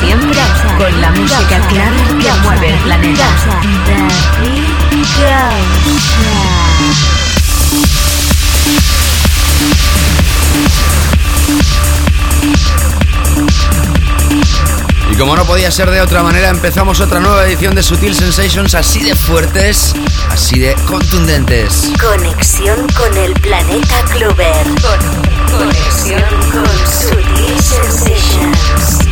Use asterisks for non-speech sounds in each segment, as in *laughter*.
Siempre con la música clara que mueve el planeta. Y como no podía ser de otra manera, empezamos otra nueva edición de Sutil Sensations así de fuertes, así de contundentes. Conexión con el planeta Clover. conexión con Sutil Sensations.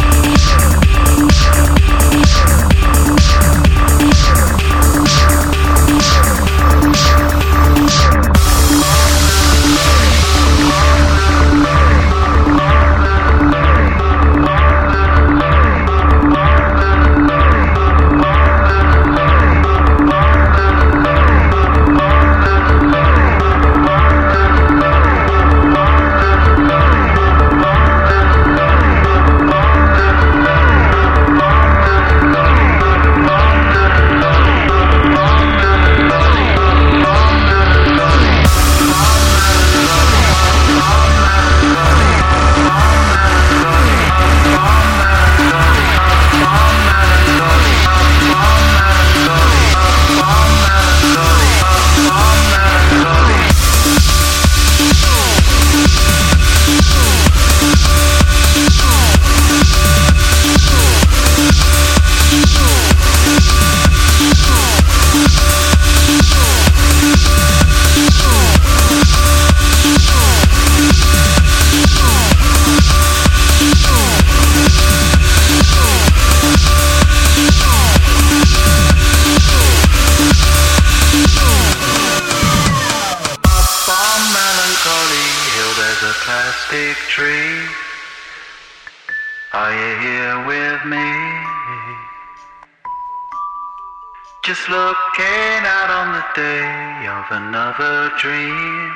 Dream.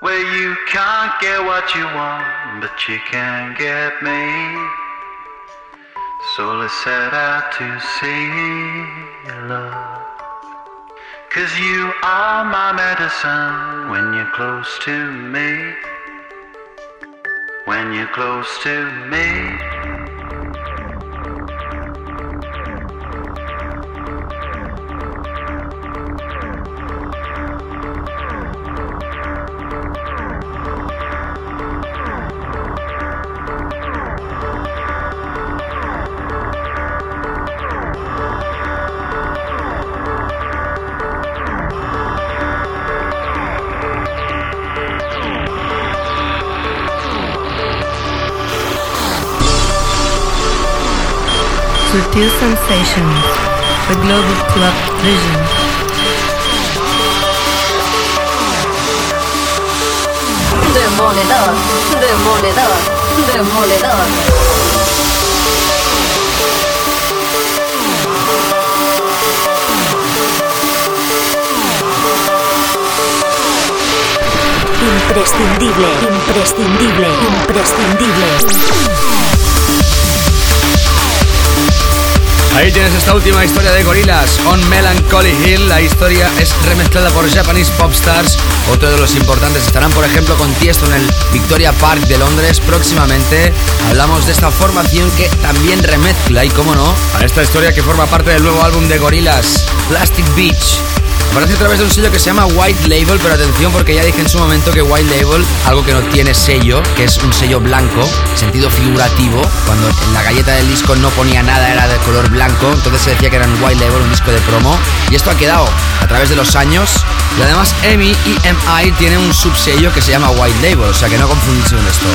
Where you can't get what you want, but you can get me. So let's set out to see love. Cause you are my medicine when you're close to me. When you're close to me. Sutil Sensations, the global club vision. Demoledor, demoledor, demoledor. Imprescindible, imprescindible, imprescindible. Ahí tienes esta última historia de gorilas, On Melancholy Hill. La historia es remezclada por Japanese Pop Stars. Otro de los importantes estarán, por ejemplo, con Tiesto en el Victoria Park de Londres próximamente. Hablamos de esta formación que también remezcla, y cómo no, a esta historia que forma parte del nuevo álbum de gorilas, Plastic Beach. Aparece a través de un sello que se llama White Label, pero atención porque ya dije en su momento que White Label, algo que no tiene sello, que es un sello blanco, sentido figurativo, cuando en la galleta del disco no ponía nada, era de color blanco, entonces se decía que era un White Label, un disco de promo, y esto ha quedado a través de los años. Y además EMI EMI tiene un subsello que se llama White Label, o sea que no confundirse con esto.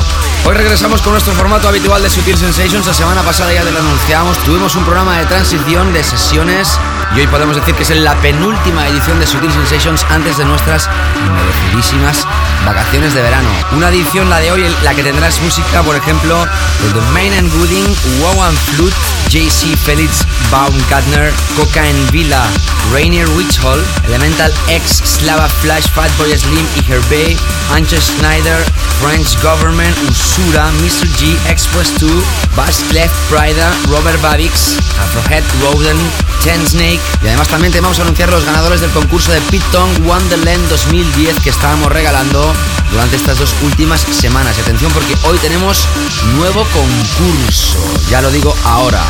Hoy regresamos con nuestro formato habitual de Sutil Sensations. La semana pasada ya te lo anunciamos. Tuvimos un programa de transición de sesiones y hoy podemos decir que es la penúltima edición de Sutil Sensations antes de nuestras merecidísimas vacaciones de verano. Una edición, la de hoy, la que tendrás música, por ejemplo, de The Main and Gooding, Wow and Flute, JC Felix Baumgartner, Cocaine Villa, Rainier Witch Hall, Elemental X, Slava Flash, Fatboy Slim y Herbe, Anche Schneider, French Government, Usura, Mr. G, Express 2, Bass Clef, Prida, Robert Babix, Afrohead Roden, Ten Snake y además también te vamos a anunciar los ganadores del concurso de Piton Wonderland 2010 que estábamos regalando durante estas dos últimas semanas. Y atención porque hoy tenemos nuevo concurso, ya lo digo ahora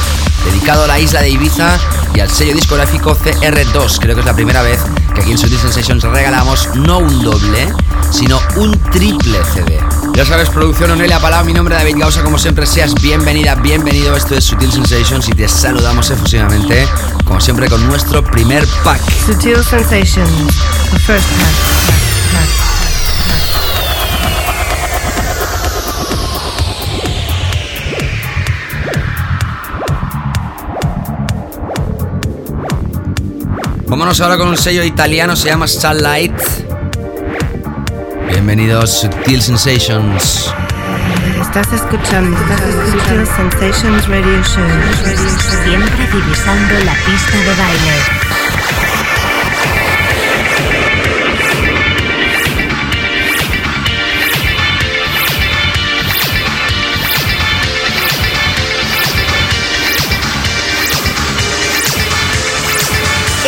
dedicado a la isla de Ibiza y al sello discográfico CR2. Creo que es la primera vez que aquí en Sutil Sensations regalamos no un doble, sino un triple CD. Ya sabes, producción Onelia Palau, mi nombre es David Gausa, como siempre seas bienvenida, bienvenido. Esto es Sutil Sensations y te saludamos efusivamente, como siempre, con nuestro primer pack. Sutil Sensations, the first pack. Vámonos ahora con un sello italiano, se llama Starlight. Bienvenidos a Sutil Sensations. Estás escuchando Sutil Sensations Radio Show. Siempre divisando la pista de baile.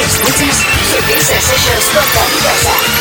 Escuchas Sensations con David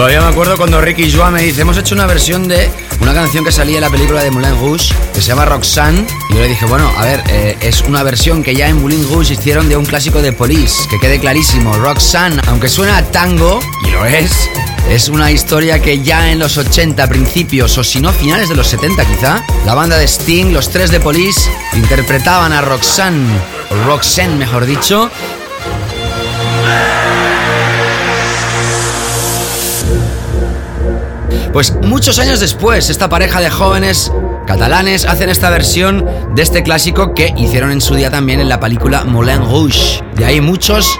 Todavía me acuerdo cuando Ricky Joa me dice, hemos hecho una versión de una canción que salía en la película de Moulin Rouge, que se llama Roxanne, y yo le dije, bueno, a ver, eh, es una versión que ya en Moulin Rouge hicieron de un clásico de Police, que quede clarísimo, Roxanne, aunque suena a tango, y lo es, es una historia que ya en los 80 principios, o si no finales de los 70 quizá, la banda de Sting, los tres de Police, interpretaban a Roxanne, o Roxanne mejor dicho, Pues muchos años después, esta pareja de jóvenes catalanes hacen esta versión de este clásico que hicieron en su día también en la película Moulin Rouge. De ahí muchos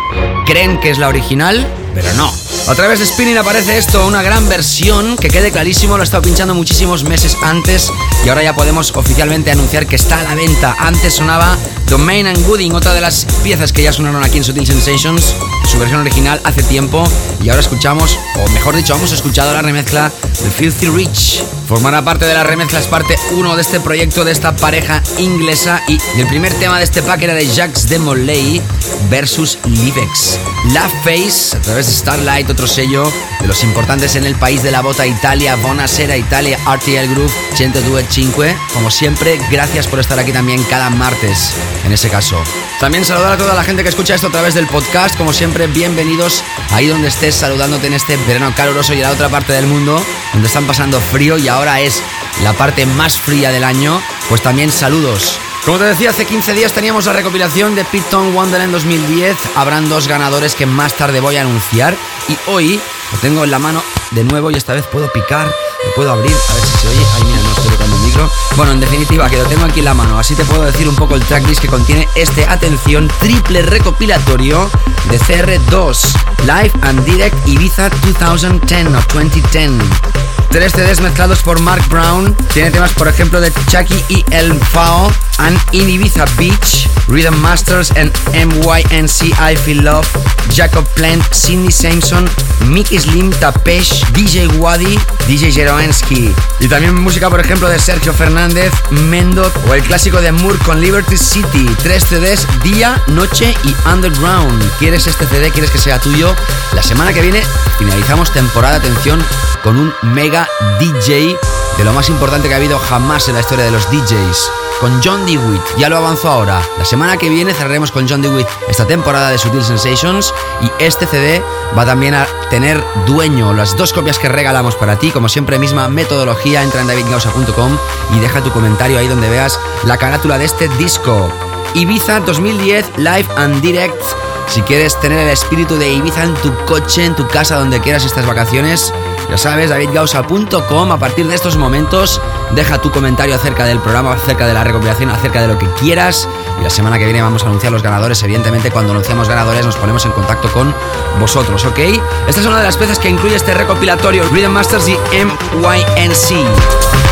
creen que es la original, pero no. Otra vez de Spinning aparece esto, una gran versión, que quede clarísimo, lo he estado pinchando muchísimos meses antes y ahora ya podemos oficialmente anunciar que está a la venta. Antes sonaba Domain and Gooding, otra de las piezas que ya sonaron aquí en Sutil Sensations, su versión original hace tiempo y ahora escuchamos, o mejor dicho, hemos escuchado la remezcla de Filthy Rich. Formará parte de las remezclas parte 1 de este proyecto de esta pareja inglesa y el primer tema de este pack era de Jacques de Molay versus Livex. La Face, a través de Starlight, otro sello de los importantes en el país de la bota Italia, Bonasera Italia, RTL Group, 102.5. Como siempre, gracias por estar aquí también cada martes, en ese caso. También saludar a toda la gente que escucha esto a través del podcast. Como siempre, bienvenidos ahí donde estés, saludándote en este verano caluroso y en la otra parte del mundo, donde están pasando frío y ahora es la parte más fría del año. Pues también saludos. Como te decía, hace 15 días teníamos la recopilación de Piton Wonderland 2010. Habrán dos ganadores que más tarde voy a anunciar. Y hoy lo tengo en la mano de nuevo y esta vez puedo picar, lo puedo abrir, a ver si se oye. Ay, mira, no estoy tocando el micro. Bueno, en definitiva, que lo tengo aquí en la mano. Así te puedo decir un poco el tracklist que contiene este, atención, triple recopilatorio de CR2, Live and Direct Ibiza 2010 o 2010. Tres CDs mezclados por Mark Brown. Tiene temas, por ejemplo, de Chucky y El Fao, and in Ibiza Beach, Rhythm Masters and MYNC I Feel Love, Jacob Plant, Cindy Sampson, Mickey Slim, Tapesh, DJ Wadi, DJ Jeroensky. Y también música, por ejemplo, de Sergio Fernández, Mendot o el clásico de Moore con Liberty City. Tres CDs, Día, Noche y Underground. ¿Quieres este CD? ¿Quieres que sea tuyo? La semana que viene finalizamos temporada, atención, con un mega DJ de lo más importante que ha habido jamás en la historia de los DJs. Con John DeWitt, ya lo avanzo ahora. La semana que viene cerraremos con John DeWitt esta temporada de Sutil Sensations y este CD va también a tener dueño. Las dos copias que regalamos para ti, como siempre, misma metodología. Entra en davidgausa.com y deja tu comentario ahí donde veas la carátula de este disco. Ibiza 2010 Live and Direct Si quieres tener el espíritu de Ibiza en tu coche, en tu casa, donde quieras estas vacaciones, ya sabes, davidgausa.com. A partir de estos momentos, deja tu comentario acerca del programa, acerca de la recopilación, acerca de lo que quieras. Y la semana que viene vamos a anunciar los ganadores. Evidentemente, cuando anunciamos ganadores, nos ponemos en contacto con vosotros, ¿ok? Esta es una de las veces que incluye este recopilatorio Rhythm Masters y MYNC.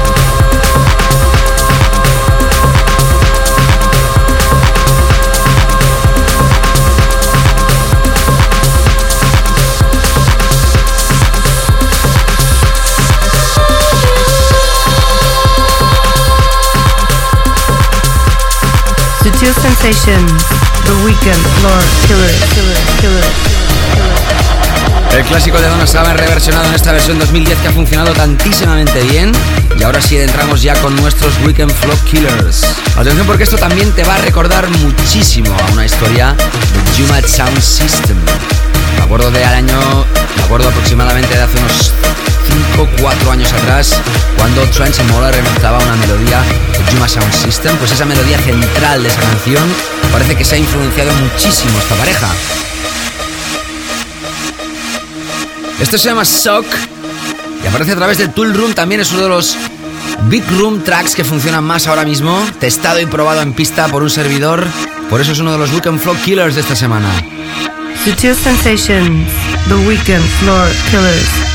The. El clásico de Donna Summer reversionado en esta versión 2010 que ha funcionado tantísimamente bien. Y ahora sí entramos ya con nuestros Weekend Flow Killers. Atención porque esto también te va a recordar muchísimo a una historia de Jumat Sound System. Me acuerdo de al año, me acuerdo aproximadamente de hace unos 5 4 años atrás, cuando Trent Moller remezclaba una melodía de Juma Sound System, pues esa melodía central de esa canción parece que se ha influenciado muchísimo esta pareja. Esto se llama Sock y aparece a través del Tool Room, también es uno de los Big Room Tracks que funcionan más ahora mismo, testado y probado en pista por un servidor, por eso es uno de los Weekend Flow Killers de esta semana. Sensations, The Weekend, Floor, Killers.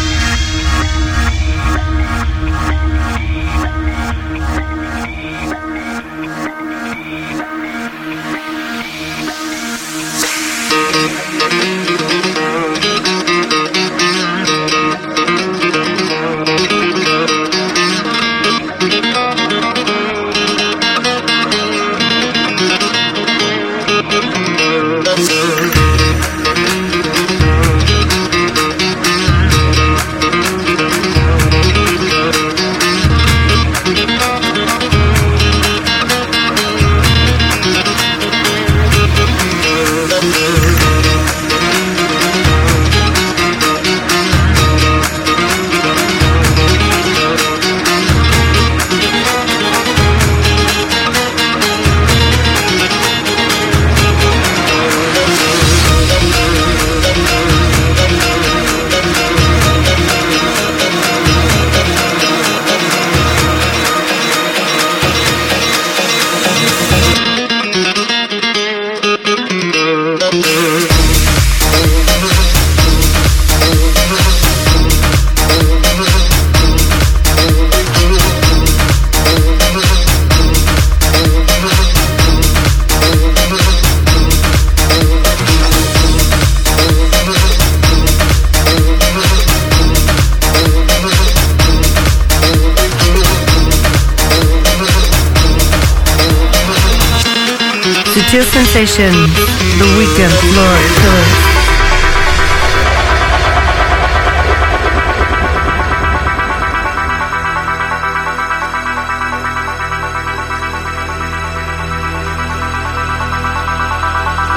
Sutil Sensations, The Weekend, Floor, Killers.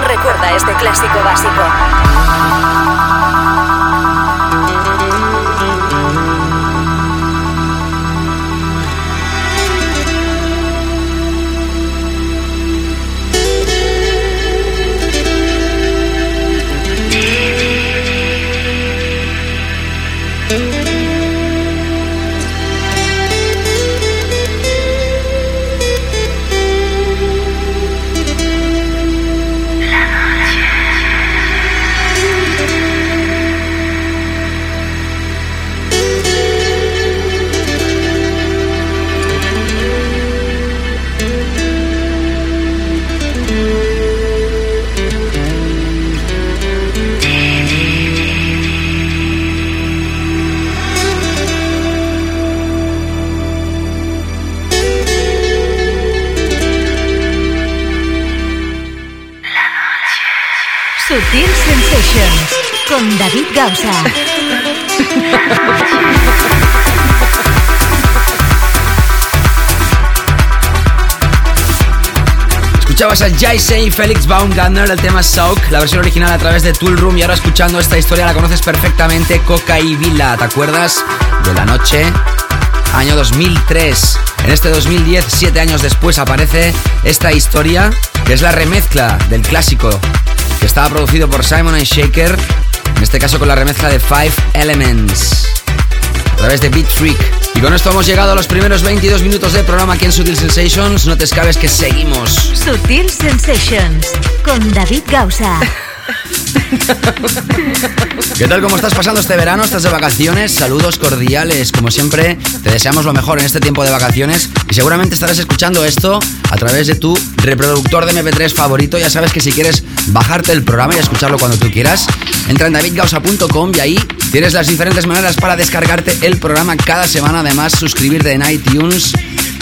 Recuerda este clásico básico. Escuchabas a Jaise y Felix Baumgartner, el tema Soak, la versión original a través de Tool Room y ahora escuchando esta historia la conoces perfectamente, Coca y Vila, ¿te acuerdas? De la noche, año 2003. En este 2010, siete años después, aparece esta historia, que es la remezcla del clásico que estaba producido por Simon Shaker, este caso con la remezcla de Five Elements, a través de Beat Freak. Y con esto hemos llegado a los primeros 22 minutos del programa aquí en Sutil Sensations. No te escabes que seguimos. Sutil Sensations con David Gausa. *laughs* ¿Qué tal? ¿Cómo estás pasando este verano? ¿Estás de vacaciones? Saludos cordiales. Como siempre, te deseamos lo mejor en este tiempo de vacaciones y seguramente estarás escuchando esto a través de tu reproductor de MP3 favorito. Ya sabes que si quieres bajarte el programa y escucharlo cuando tú quieras, entra en davidgausa.com y ahí tienes las diferentes maneras para descargarte el programa cada semana. Además, suscribirte en iTunes.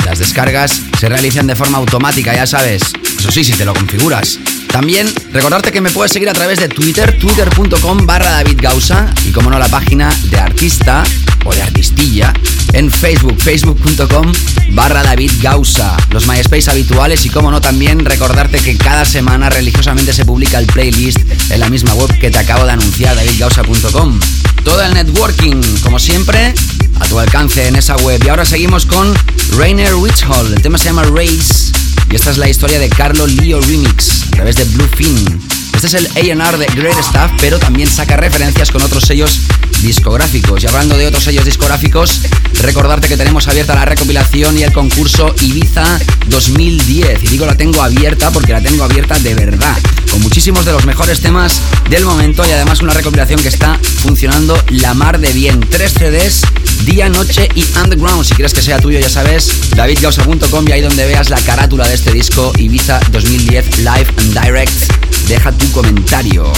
Las descargas se realizan de forma automática, ya sabes. Eso sí, si te lo configuras. También recordarte que me puedes seguir a través de Twitter, twitter.com barra David Gausa y como no la página de artista o de artistilla en Facebook, facebook.com barra David Gausa, los MySpace habituales y como no también recordarte que cada semana religiosamente se publica el playlist en la misma web que te acabo de anunciar, davidgausa.com. Todo el networking, como siempre, a tu alcance en esa web. Y ahora seguimos con Rainer Witchhall, el tema se llama Race y esta es la historia de Carlo Leo Remix a través de Bluefin. Este es el AR de Great Stuff, pero también saca referencias con otros sellos discográficos. Y hablando de otros sellos discográficos, recordarte que tenemos abierta la recopilación y el concurso Ibiza 2010. Y digo la tengo abierta porque la tengo abierta de verdad, con muchísimos de los mejores temas del momento y además una recopilación que está funcionando la mar de bien. Tres CDs, día, noche y underground. Si quieres que sea tuyo, ya sabes, davidgausa.com y ahí donde veas la carátula de este disco Ibiza 2010 Live and Direct. Deja tu comentario.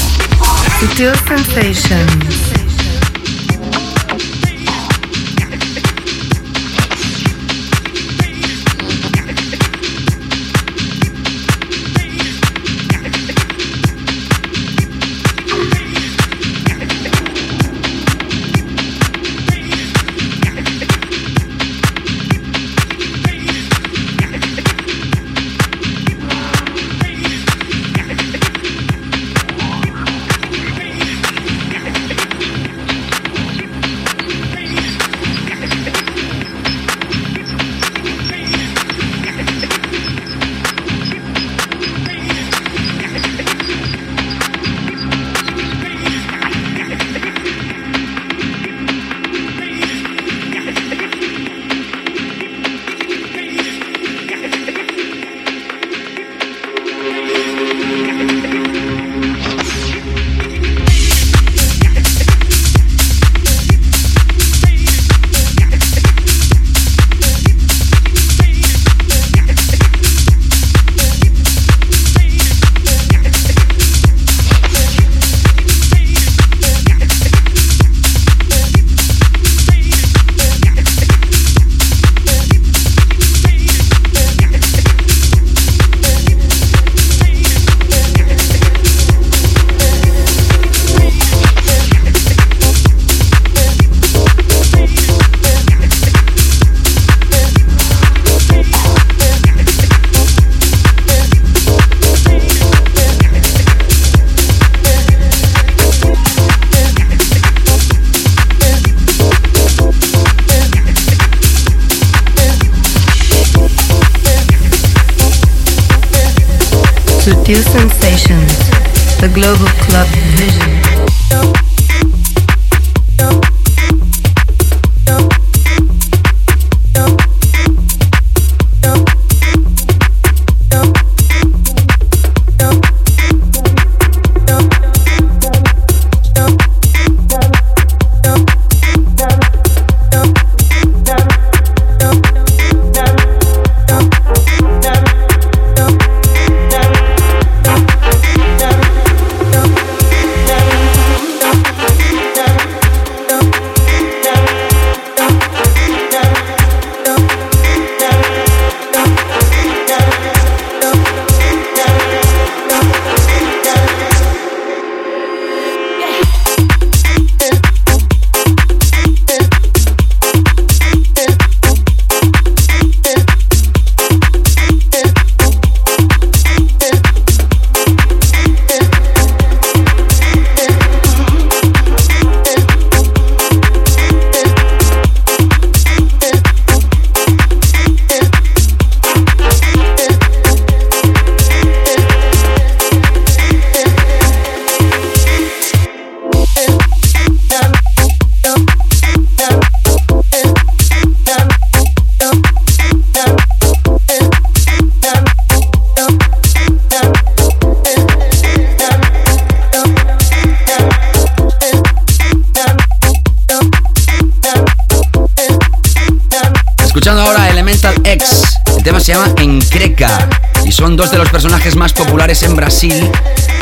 Dos de los personajes más populares en Brasil,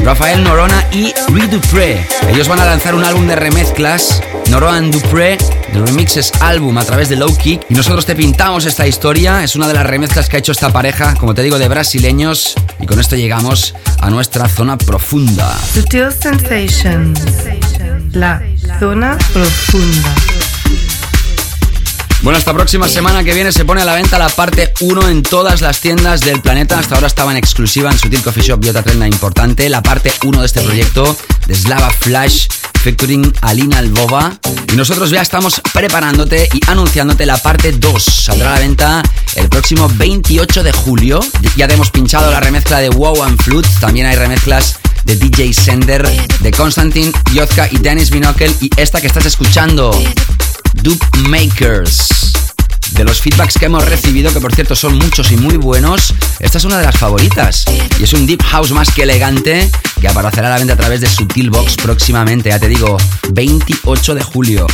Rafael Norona y Rui Dupré. Ellos van a lanzar un álbum de remezclas, Norona and Dupré, de remixes álbum a través de Low Kick y nosotros te pintamos esta historia, es una de las remezclas que ha hecho esta pareja, como te digo, de brasileños y con esto llegamos a nuestra zona profunda. Sutil Sensations, la zona profunda. Bueno, esta próxima semana que viene se pone a la venta la parte 1 en todas las tiendas del planeta. Hasta ahora estaba en exclusiva en Sutil Coffee Shop y otra tienda importante. La parte 1 de este proyecto de Slava Flash featuring Alina Albova. Y nosotros ya estamos preparándote y anunciándote la parte 2. Saldrá a la venta el próximo 28 de julio. Ya te hemos pinchado la remezcla de Wow and Flute. También hay remezclas de DJ Sender, de Konstantin, Yotka y Dennis Binokel. Y esta que estás escuchando, Dupe Makers. De los feedbacks que hemos recibido, que por cierto son muchos y muy buenos, esta es una de las favoritas. Y es un Deep House más que elegante que aparecerá a la venta a través de Sutilbox próximamente, ya te digo, 28 de julio.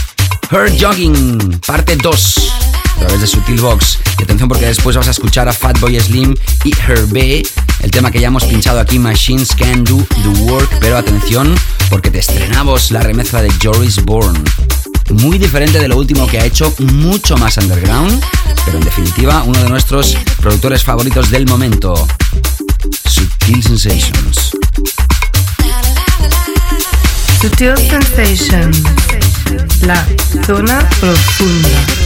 Her Jogging, parte 2, a través de Sutilbox. Y atención porque después vas a escuchar a Fatboy Slim y Her B, el tema que ya hemos pinchado aquí, Machines Can Do The Work. Pero atención porque te estrenamos la remezcla de Joris Bourne muy diferente de lo último que ha hecho, mucho más underground, pero en definitiva uno de nuestros productores favoritos del momento, Sutil Sensations. Sutil Sensations, la zona profunda.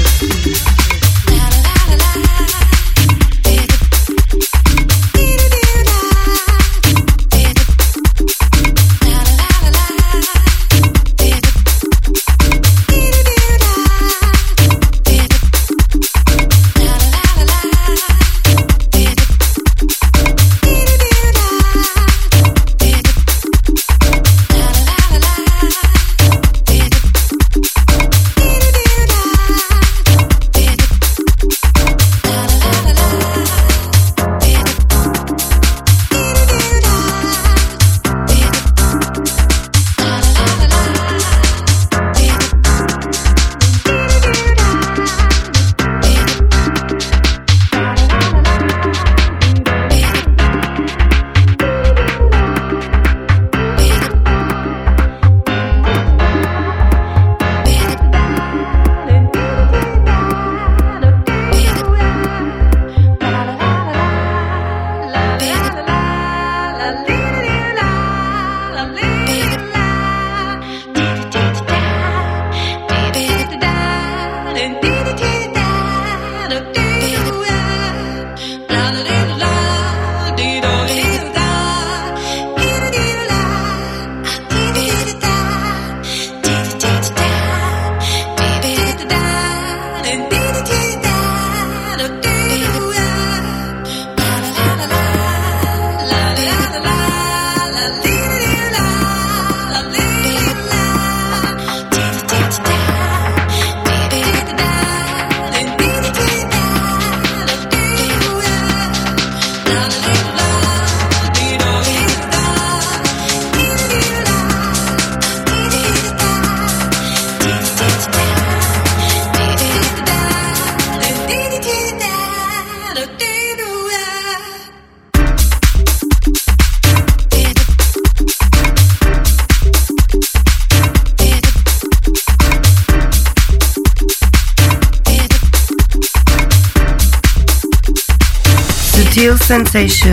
Sensation,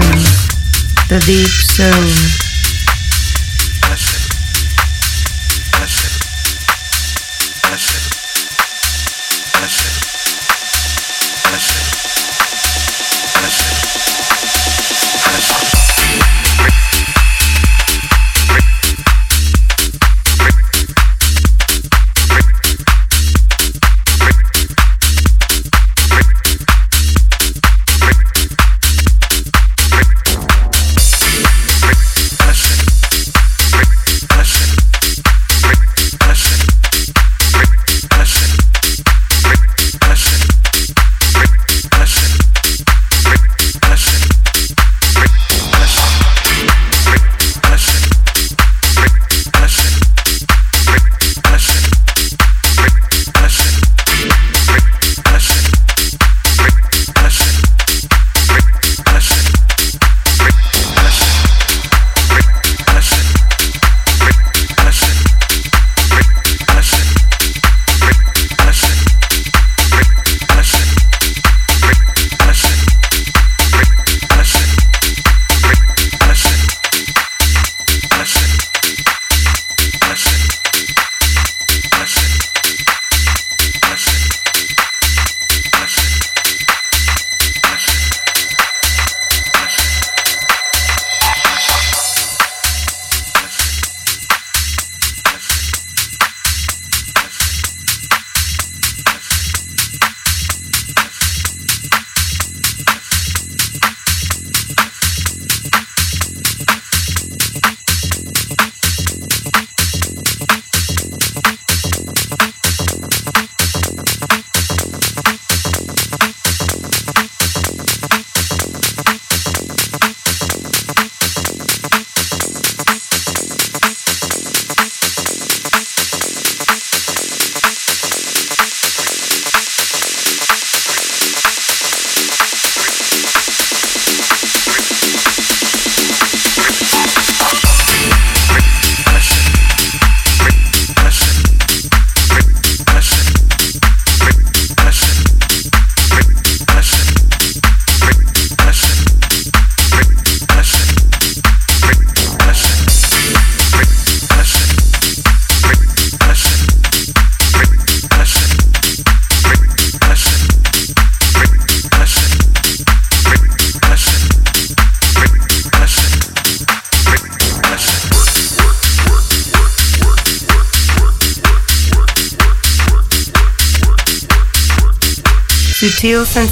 the deep zone.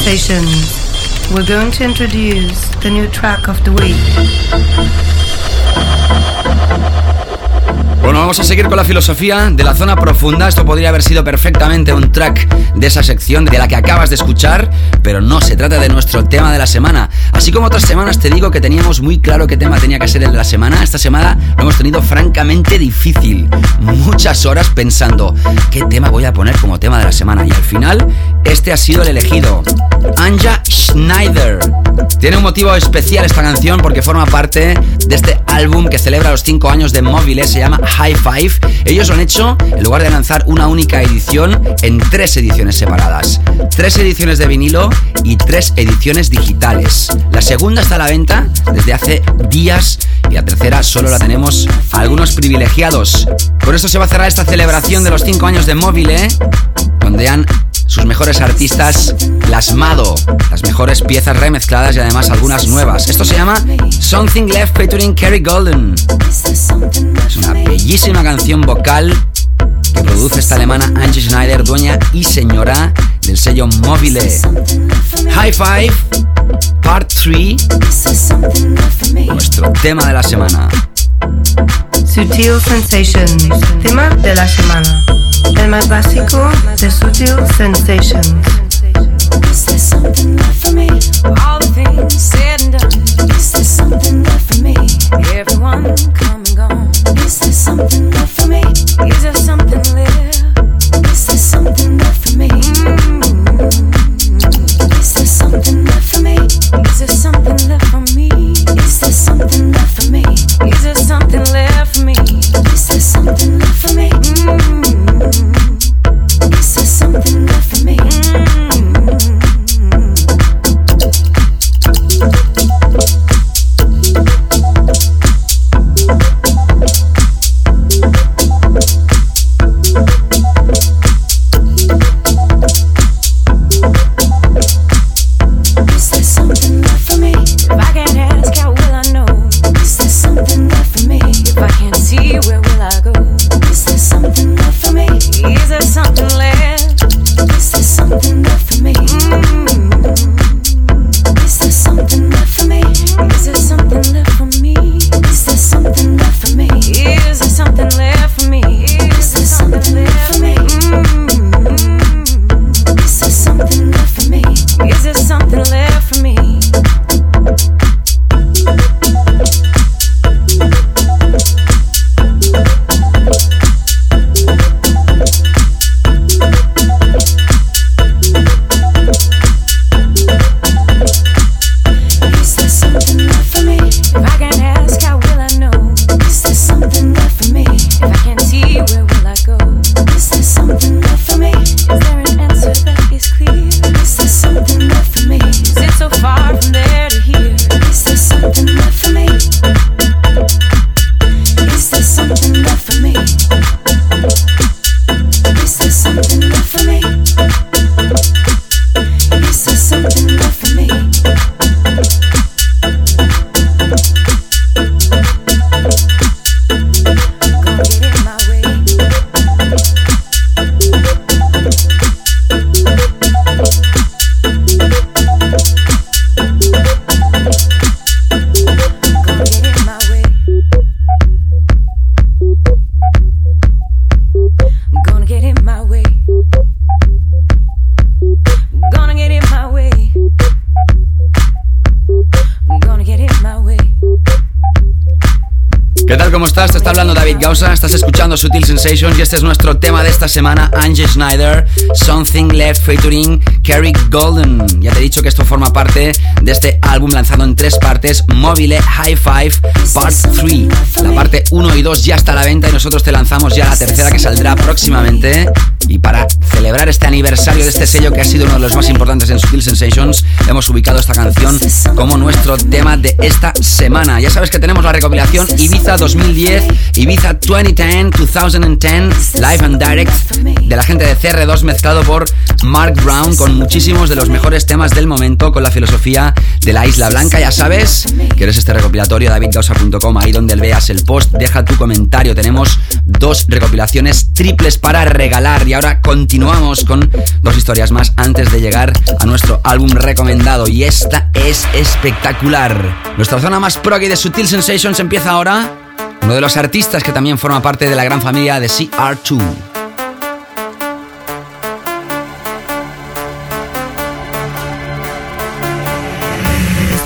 We're going to introduce the new track of the week. Bueno, vamos a seguir con la filosofía de la zona profunda. Esto podría haber sido perfectamente un track de esa sección de la que acabas de escuchar, pero no, se trata de nuestro tema de la semana. Así como otras semanas te digo que teníamos muy claro qué tema tenía que ser el de la semana, esta semana lo hemos tenido francamente difícil. Muchas horas pensando qué tema voy a poner como tema de la semana y al final este ha sido el elegido. Anja Schneider. Tiene un motivo especial esta canción porque forma parte de este álbum que celebra los 5 años de Mobile, se llama High Five. Ellos lo han hecho en lugar de lanzar una única edición en tres ediciones separadas. Tres ediciones de vinilo y tres ediciones digitales. La segunda está a la venta desde hace días y la tercera solo la tenemos a algunos privilegiados. Con esto se va a cerrar esta celebración de los 5 años de Mobile, donde han sus mejores artistas plasmado, las mejores piezas remezcladas y además algunas nuevas. Esto se llama Something Left featuring Kerry Golden. Es una bellísima canción vocal que produce esta alemana Angie Schneider, dueña y señora del sello Mobile. High Five, Part 3, nuestro tema de la semana. Sutil Sensations, tema de la semana. El más básico de Sutil Sensations. Is there something left for me? All the things said and done. Is there something left for me? Everyone come and gone. Is there something left for me? Is there something left? Sensations y este es nuestro tema de esta semana, Angie Schneider, Something Left featuring Kerry Golden. Ya te he dicho que esto forma parte de este álbum lanzado en tres partes, Mobile High Five Part 3. La parte 1 y 2 ya está a la venta y nosotros te lanzamos ya la tercera que saldrá próximamente. Y para celebrar este aniversario de este sello que ha sido uno de los más importantes en Sutil Sensations, hemos ubicado esta canción como nuestro tema de esta semana. Ya sabes que tenemos la recopilación Ibiza 2010, Ibiza 2010, 2010, Live and Direct, de la gente de CR2 mezclado por Mark Brown con muchísimos de los mejores temas del momento con la filosofía de la Isla Blanca. Ya sabes, quieres este recopilatorio, davidgausa.com, ahí donde veas el post, deja tu comentario. Tenemos dos recopilaciones triples para regalar y ahora continuamos con dos historias más antes de llegar a nuestro álbum recomendado y esta es espectacular. Nuestra zona más proggy de Sutil Sensations empieza ahora. Uno de los artistas que también forma parte de la gran familia de CR2.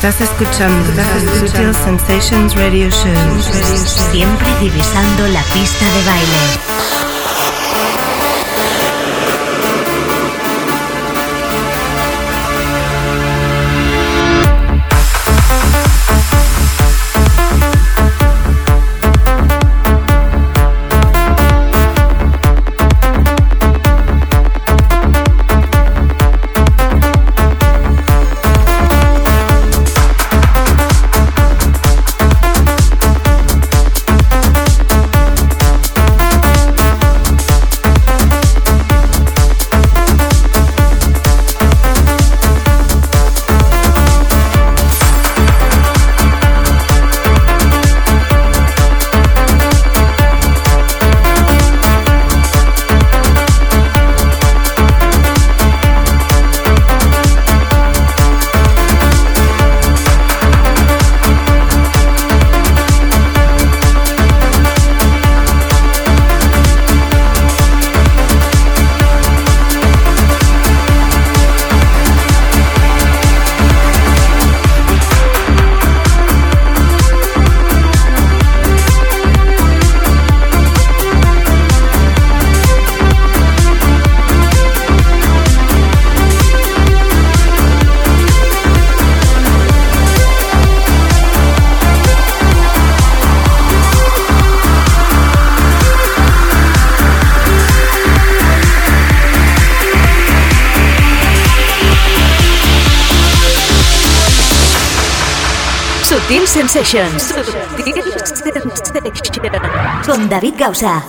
Estás escuchando Sutil Sensations Radio Show. Siempre divisando la pista de baile. Con David Gausa.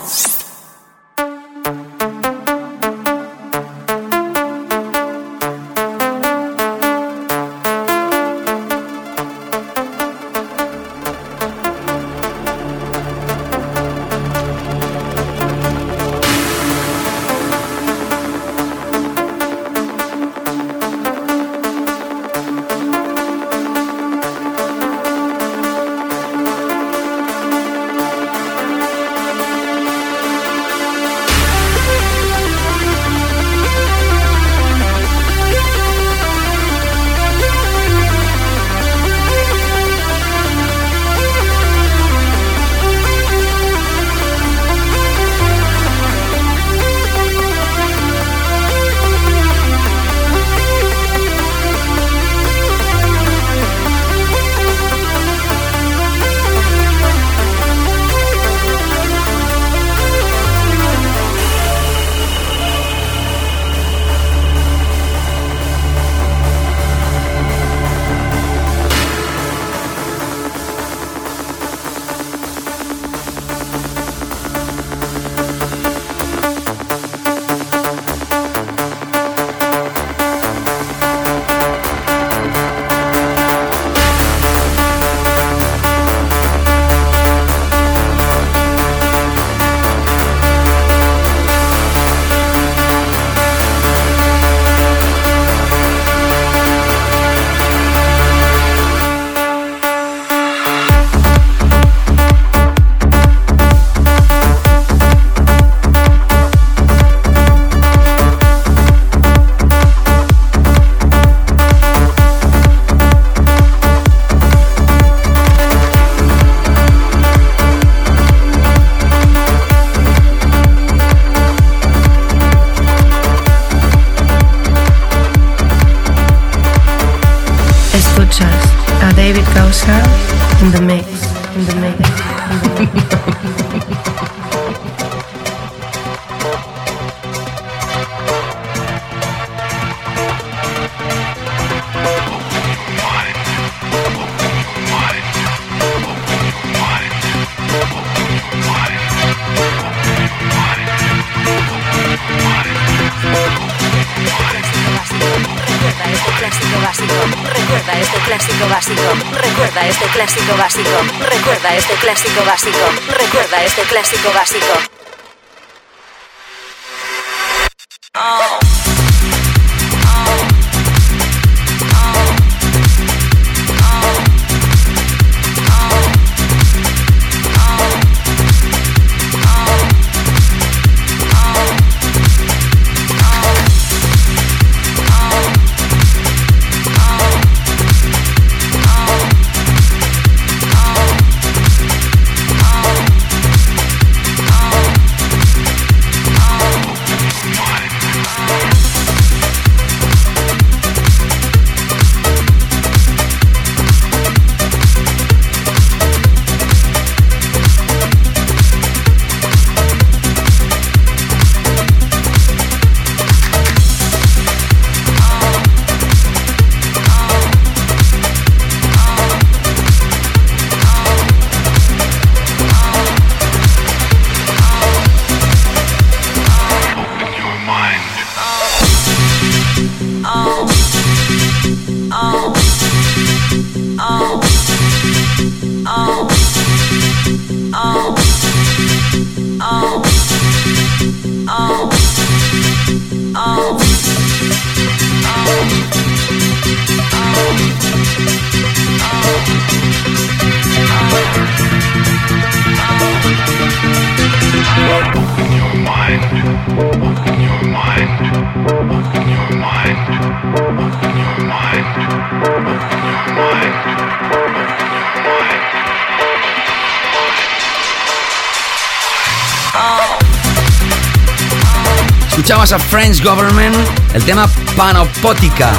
Government, el tema Panopótica.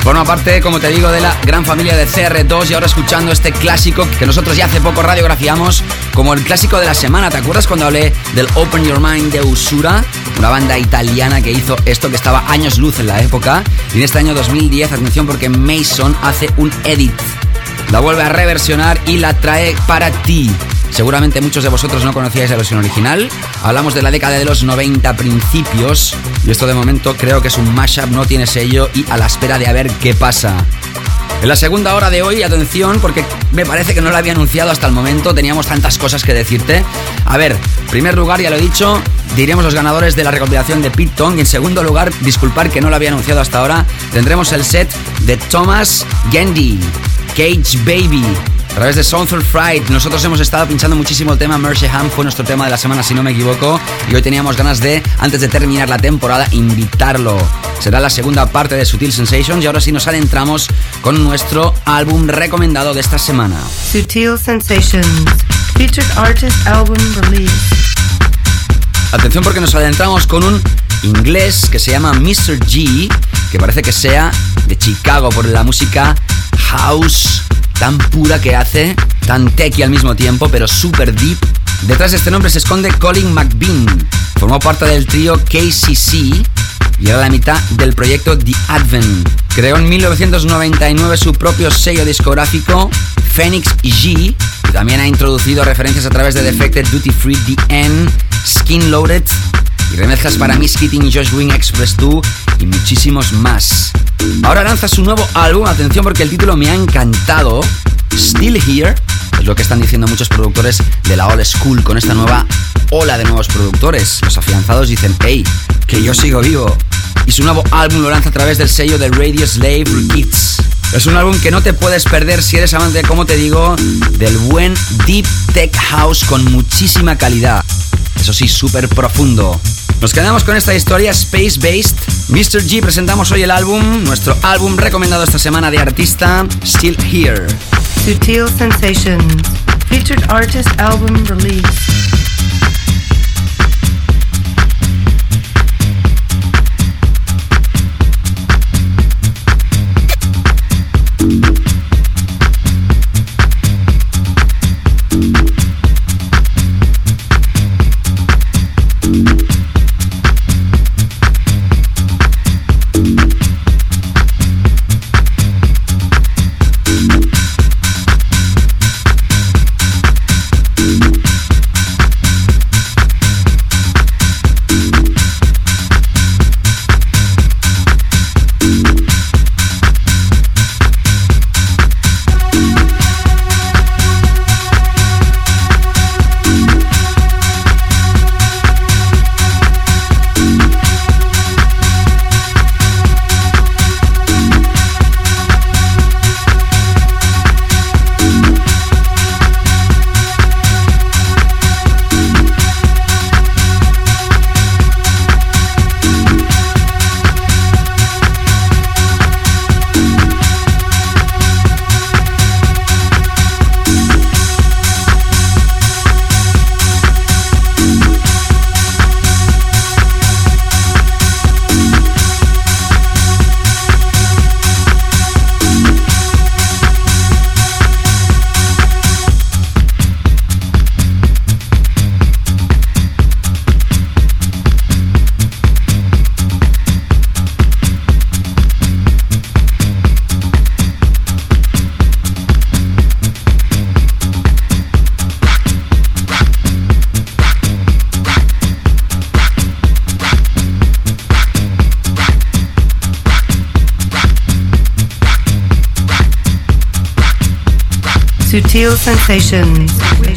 Forma parte, como te digo, de la gran familia de CR2 y ahora escuchando este clásico que nosotros ya hace poco radiografiamos como el clásico de la semana. ¿Te acuerdas cuando hablé del Open Your Mind de Usura? Una banda italiana que hizo esto que estaba años luz en la época. Y en este año 2010, atención porque Mason hace un edit. La vuelve a reversionar y la trae para ti. Seguramente muchos de vosotros no conocíais la versión original. Hablamos de la década de los 90 principios. Y esto de momento creo que es un mashup, no tiene sello y a la espera de a ver qué pasa. En la segunda hora de hoy, atención, porque me parece que no lo había anunciado hasta el momento, teníamos tantas cosas que decirte. A ver, en primer lugar, ya lo he dicho, diremos los ganadores de la recopilación de Pit Tong. Y en segundo lugar, disculpar que no lo había anunciado hasta ahora, tendremos el set de Thomas Gendy, Cage Baby, a través de Soulful Fright. Nosotros hemos estado pinchando muchísimo el tema Mercy Ham, fue nuestro tema de la semana, si no me equivoco. Y hoy teníamos ganas de, antes de terminar la temporada, invitarlo. Será la segunda parte de Sutil Sensations y ahora sí nos adentramos con nuestro álbum recomendado de esta semana. Sutil Sensations, featured artist album release. Atención porque nos adentramos con un inglés que se llama Mr. G, que parece que sea de Chicago por la música house tan pura que hace, tan techy al mismo tiempo, pero super deep. Detrás de este nombre se esconde Colin McBean. Formó parte del trío KCC y era la mitad del proyecto The Advent. Creó en 1999 su propio sello discográfico, Phoenix G, también ha introducido referencias a través de Defected, Duty Free, The End, Skin Loaded y remezclas para Miss Keating Josh Wing Express 2 y muchísimos más. Ahora lanza su nuevo álbum, atención porque el título me ha encantado, Still Here, es lo que están diciendo muchos productores de la old school con esta nueva ola de nuevos productores. Los afianzados dicen, hey, que yo sigo vivo. Y su nuevo álbum lo lanza a través del sello de Radio Slave Kids. Es un álbum que no te puedes perder si eres amante, como te digo, del buen Deep Tech House con muchísima calidad. Eso sí, súper profundo. Nos quedamos con esta historia Space Based. Mr. G presentamos hoy el álbum, nuestro álbum recomendado esta semana de artista, Still Here. Sutil Sensations, featured artist album release.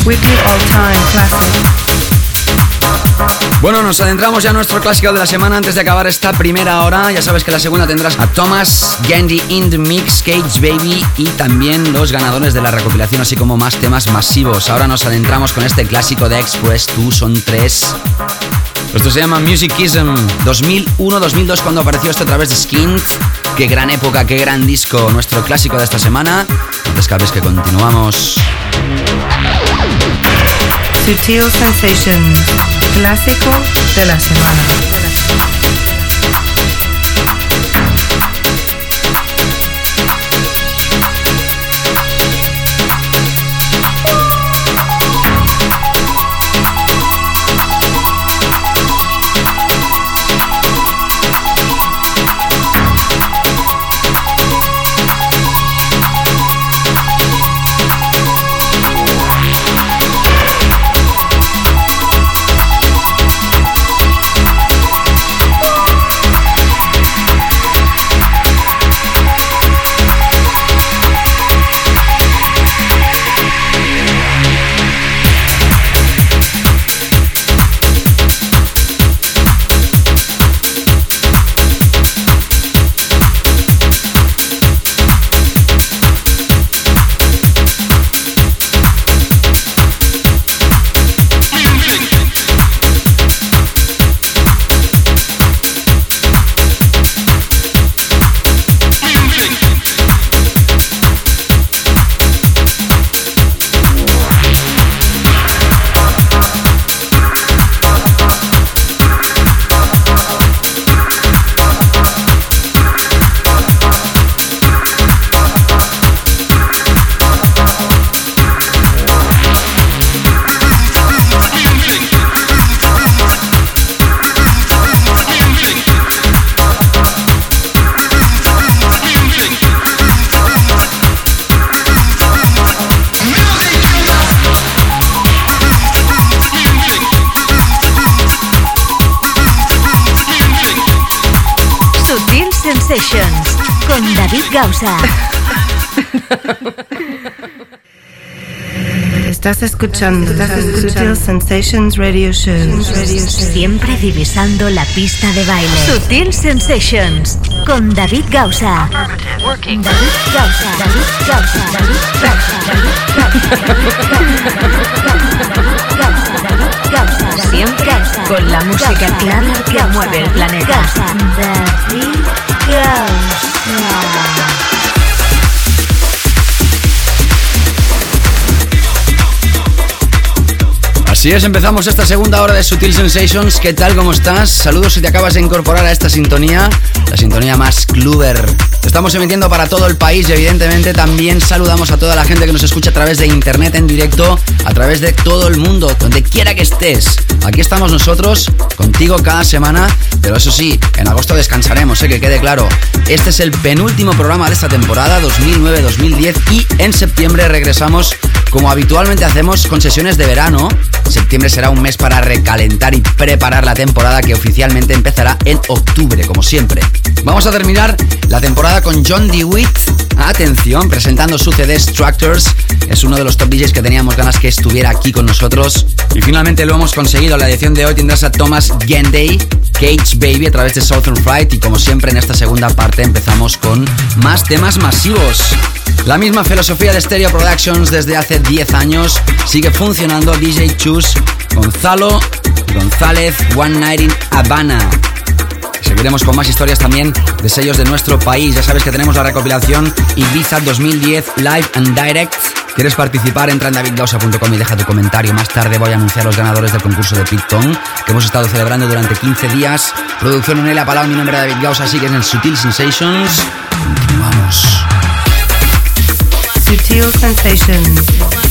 Weekly All Time Classic. Bueno, nos adentramos ya a nuestro clásico de la semana antes de acabar esta primera hora. Ya sabes que la segunda tendrás a Thomas Gandhi in the Mix, Cage Baby y también los ganadores de la recopilación, así como más temas masivos. Ahora nos adentramos con este clásico de Express 2, son tres. Esto se llama Musicism 2001-2002 cuando apareció esto a través de Skint. Qué gran época, qué gran disco, nuestro clásico de esta semana. Escapes que continuamos. Sutil Sensations, clásico de la semana. Estás escuchando, Sutil Sensations Radio Show. Siempre divisando la pista de baile. Sutil Sensations con David Gausa. David Gausa. David Gausa. David Gausa. Siempre con la música clara que mueve el planeta. David Gausa. Así empezamos esta segunda hora de Sutil Sensations. ¿Qué tal? ¿Cómo estás? Saludos si te acabas de incorporar a esta sintonía, la sintonía más cluber. Estamos emitiendo para todo el país y evidentemente también saludamos a toda la gente que nos escucha a través de internet en directo, a través de todo el mundo, donde quiera que estés. Aquí estamos nosotros, contigo cada semana, pero eso sí, en agosto descansaremos, sé que quede claro. Este es el penúltimo programa de esta temporada 2009-2010 y en septiembre regresamos como habitualmente hacemos con sesiones de verano, septiembre será un mes para recalentar y preparar la temporada que oficialmente empezará en octubre, como siempre. Vamos a terminar la temporada con John DeWitt. Atención, presentando su CD Structures. Es uno de los top DJs que teníamos ganas que estuviera aquí con nosotros. Y finalmente lo hemos conseguido. La edición de hoy tendrás a Thomas Genday, Cage Baby a través de Southern Fright. Y como siempre en esta segunda parte empezamos con más temas masivos. La misma filosofía de Stereo Productions desde hace 10 años sigue funcionando DJ Chus, Gonzalo González, One Night in Habana. Seguiremos con más historias también de sellos de nuestro país. Ya sabes que tenemos la recopilación Ibiza 2010 Live and Direct. ¿Quieres participar? Entra en davidgausa.com y deja tu comentario. Más tarde voy a anunciar los ganadores del concurso de Picton que hemos estado celebrando durante 15 días. Producción en el Palau, mi nombre es David Gausa, sigues en Sutil Sensations. Continuamos. Sutil Sensations.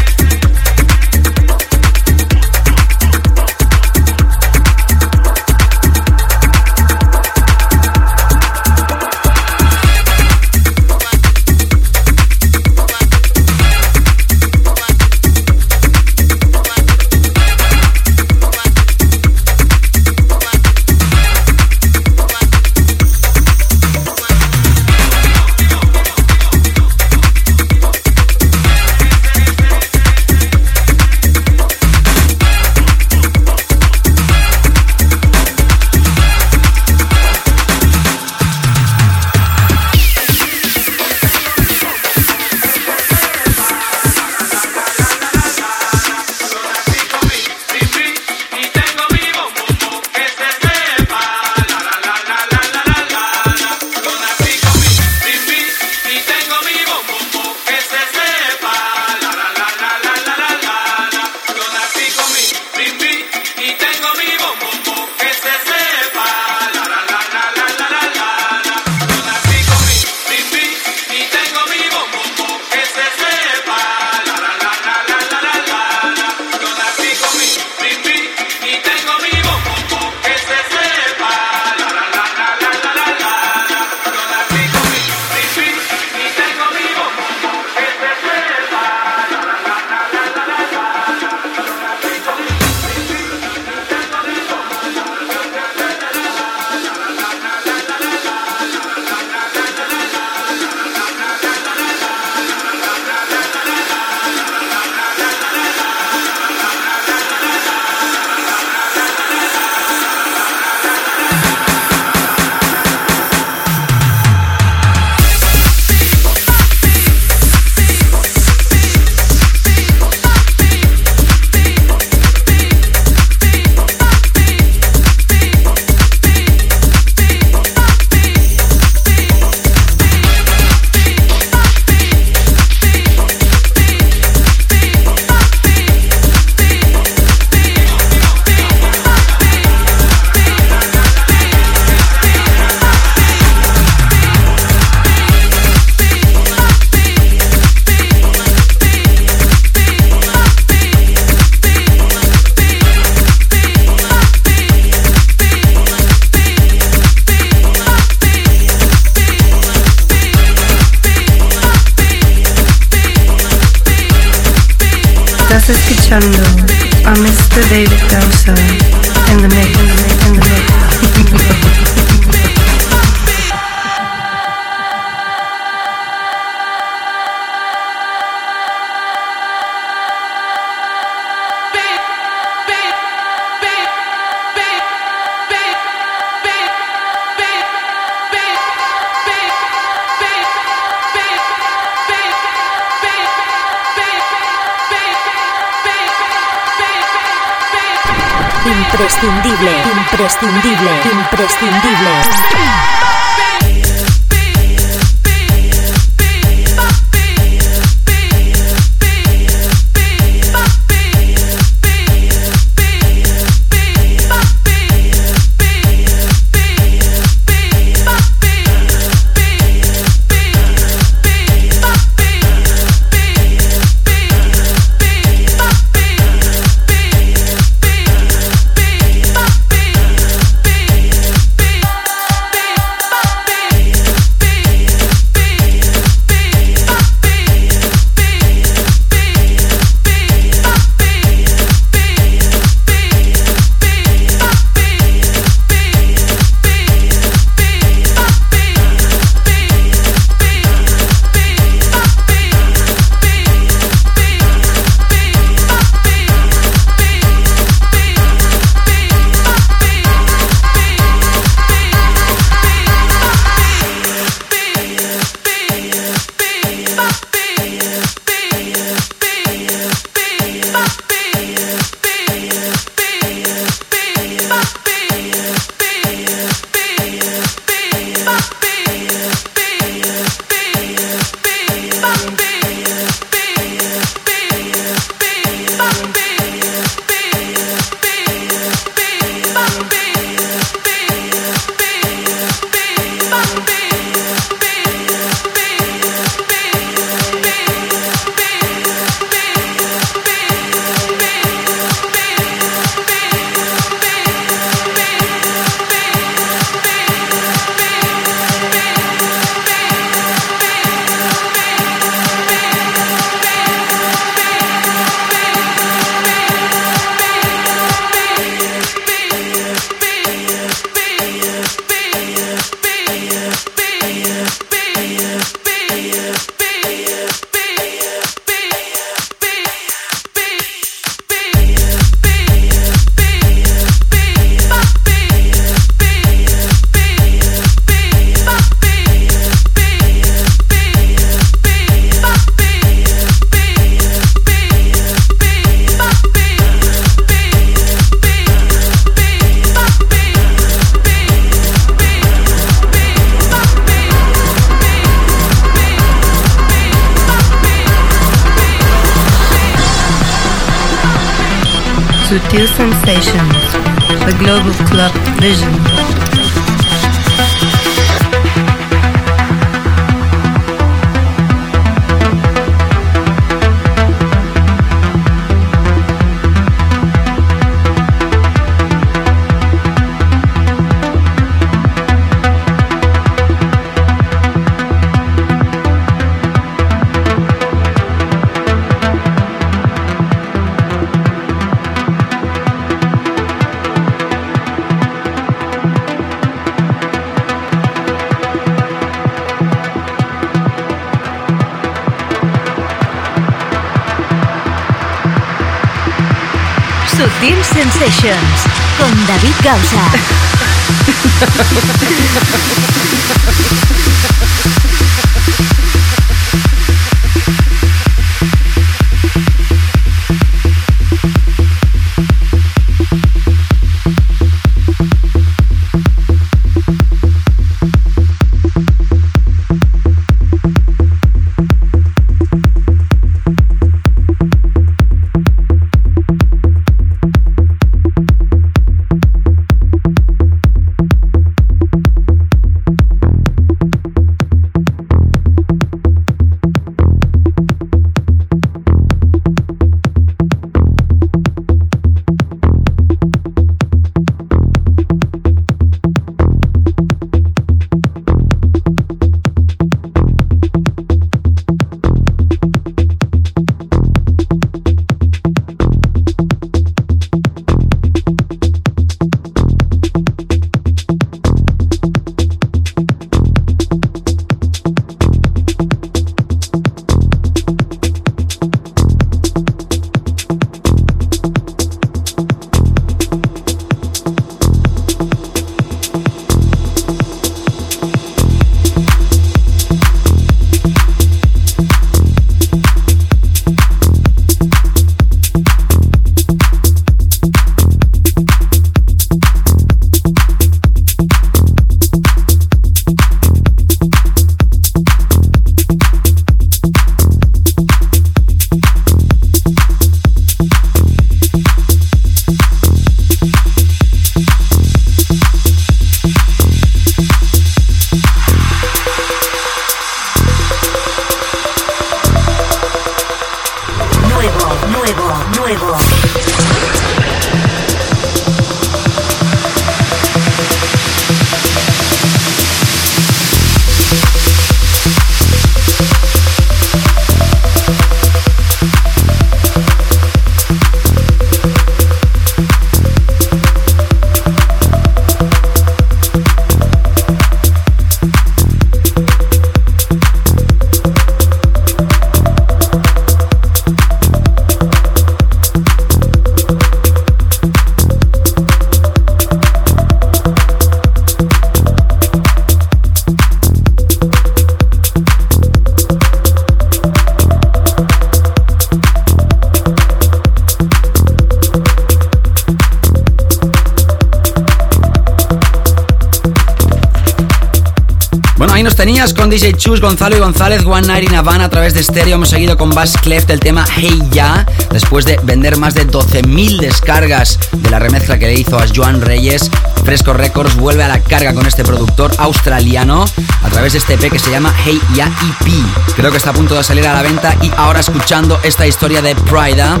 DJ Gonzalo y González, One Night in Havana a través de estéreo. Hemos seguido con Bass Cleft el tema Hey Ya, después de vender más de 12.000 descargas de la remezcla que le hizo a Joan Reyes. Fresco Records vuelve a la carga con este productor australiano a través de este EP que se llama Hey Ya EP. Creo que está a punto de salir a la venta y ahora escuchando esta historia de Prida.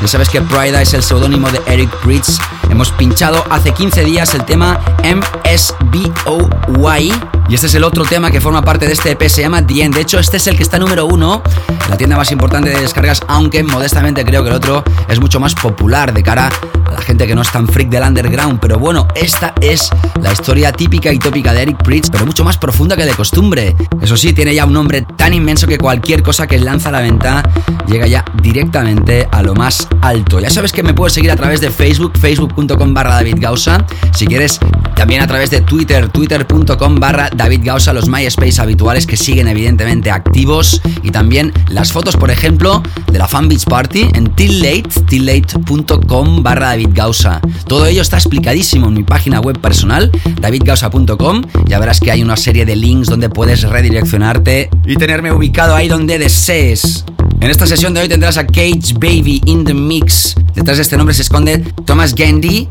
Ya sabes que Prida es el seudónimo de Eric Pritz. Hemos pinchado hace 15 días el tema MSBOY y este es el otro tema que forma parte de este EP, se llama The De hecho, este es el que está número uno, la tienda más importante de descargas, aunque modestamente creo que el otro es mucho más popular de cara a la gente que no es tan freak del underground. Pero bueno, esta es la historia típica y tópica de Eric Pritz, pero mucho más profunda que de costumbre. Eso sí, tiene ya un nombre tan inmenso que cualquier cosa que lanza a la venta llega ya directamente a lo más alto. Ya sabes que me puedes seguir a través de Facebook, facebook.com barra David Gausa. Si quieres, también a través de Twitter, twitter.com barra David Gausa, los MySpace habituales que siguen evidentemente activos. Y también las fotos, por ejemplo, de la Fan Beach Party en tillate, tillate.com barra David Gausa. Todo ello está explicadísimo en mi página web personal, davidgausa.com. Ya verás que hay una serie de links donde puedes redireccionarte y tenerme ubicado ahí donde desees. En esta sesión de hoy tendrás a Cage Baby in the Mix. Detrás de este nombre se esconde Thomas Gandy.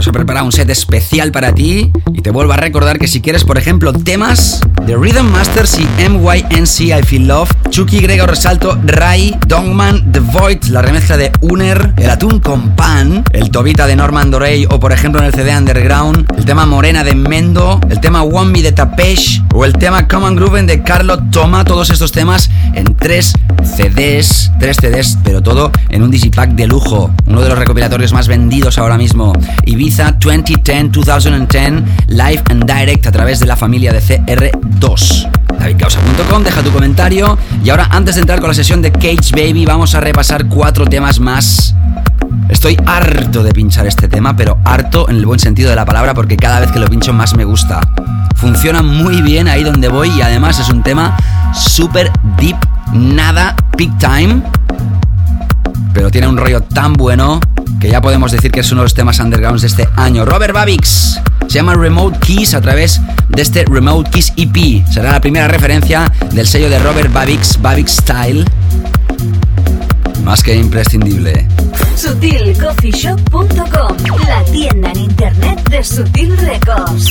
Nos he preparado un set especial para ti y te vuelvo a recordar que si quieres, por ejemplo, temas de Rhythm Masters y MYNC I Feel Love, Chucky Gregor Resalto, Rai, Dongman, The Void, la remezcla de Uner, el atún con pan, el Tobita de Norman Dorey o por ejemplo en el CD Underground, el tema Morena de Mendo, el tema One Me de Tapesh o el tema Common Groove de Carlo Toma, todos estos temas en tres CDs, tres CDs, pero todo en un Digipack de lujo, uno de los recopilatorios más vendidos ahora mismo, Ibiza 2010-2010, live and direct a través de la familia de CR2. DavidCausa.com, deja tu comentario y ahora antes de entrar con la sesión de Cage Baby vamos a repasar cuatro temas más Estoy harto de pinchar este tema, pero harto en el buen sentido de la palabra porque cada vez que lo pincho más me gusta. Funciona muy bien ahí donde voy y además es un tema súper deep, nada peak time, pero tiene un rollo tan bueno que ya podemos decir que es uno de los temas undergrounds de este año. Robert Babix se llama Remote Keys a través de este Remote Keys EP. Será la primera referencia del sello de Robert Babix, Babix Style. Más que imprescindible. SutilCoffeeShop.com, la tienda en internet de Sutil Records.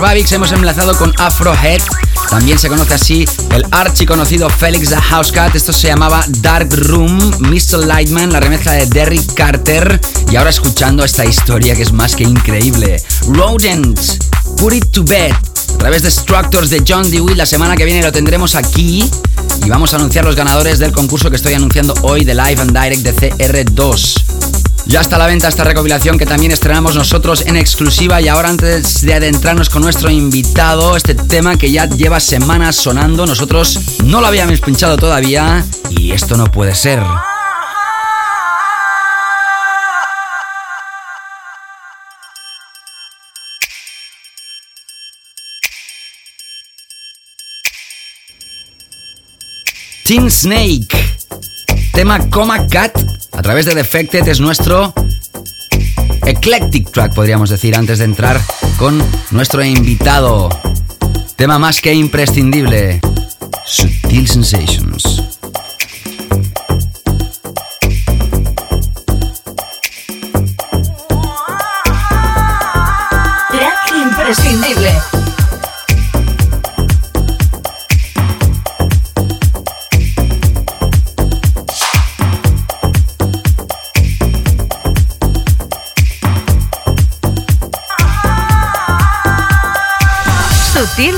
Babix hemos enlazado con Afrohead. También se conoce así el archi conocido Felix the Housecat. Esto se llamaba Dark Room, Mr. Lightman, la remezcla de Derrick Carter. Y ahora escuchando esta historia que es más que increíble. Rodent, Put It to Bed. A través de Structures de John Dewey. La semana que viene lo tendremos aquí. Y vamos a anunciar los ganadores del concurso que estoy anunciando hoy de Live and Direct de CR2. Ya está a la venta esta recopilación que también estrenamos nosotros en exclusiva y ahora antes de adentrarnos con nuestro invitado, este tema que ya lleva semanas sonando, nosotros no lo habíamos pinchado todavía y esto no puede ser. Team Snake, tema Coma Cat a través de Defected es nuestro eclectic track, podríamos decir, antes de entrar con nuestro invitado. Tema más que imprescindible. Sutil Sensations. Track imprescindible.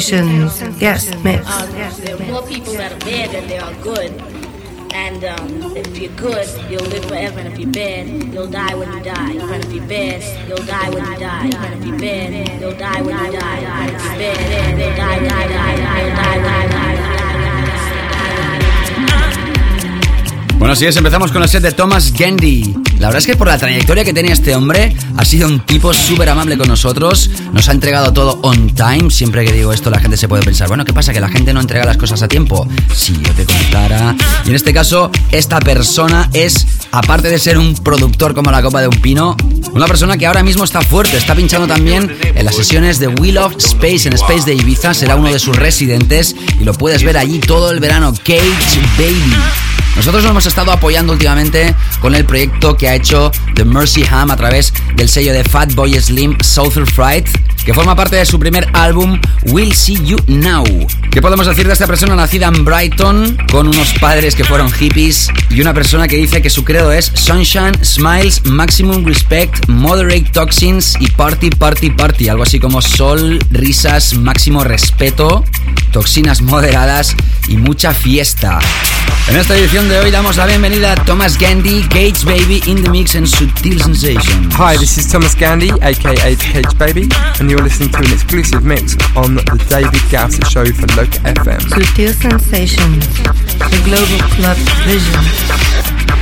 Sensations. Yes, mix. There are more people that are bad than there are good. And um, if you're good, you'll live forever. And if you're bad, you'll die when you die. And if you're bad, you'll die when you die. Así es, empezamos con el set de Thomas Gandy. La verdad es que por la trayectoria que tenía este hombre, ha sido un tipo súper amable con nosotros, nos ha entregado todo on time. Siempre que digo esto, la gente se puede pensar, bueno, ¿qué pasa? Que la gente no entrega las cosas a tiempo. Si yo te contara. Y en este caso, esta persona es, aparte de ser un productor como la copa de un pino, una persona que ahora mismo está fuerte, está pinchando también en las sesiones de Wheel of Space en Space de Ibiza, será uno de sus residentes y lo puedes ver allí todo el verano, Cage Baby. Nosotros lo hemos estado apoyando últimamente con el proyecto que ha hecho The Mercy Ham a través del sello de Fatboy Slim Southern Fright, que forma parte de su primer álbum We'll See You Now. ¿Qué podemos decir de esta persona nacida en Brighton, con unos padres que fueron hippies y una persona que dice que su credo es Sunshine, Smiles, Maximum Respect, Moderate Toxins y Party, Party, Party? Algo así como sol, risas, máximo respeto, toxinas moderadas y mucha fiesta. En esta edición de hoy damos la bienvenida a Thomas Gandy, Cage Baby in the Mix and Sutil Sensation. Hi, this is Thomas Gandy, aka Cage Baby, and you're listening to an exclusive mix on the David Gausser Show for Local FM. Sutil sensations. The global club vision.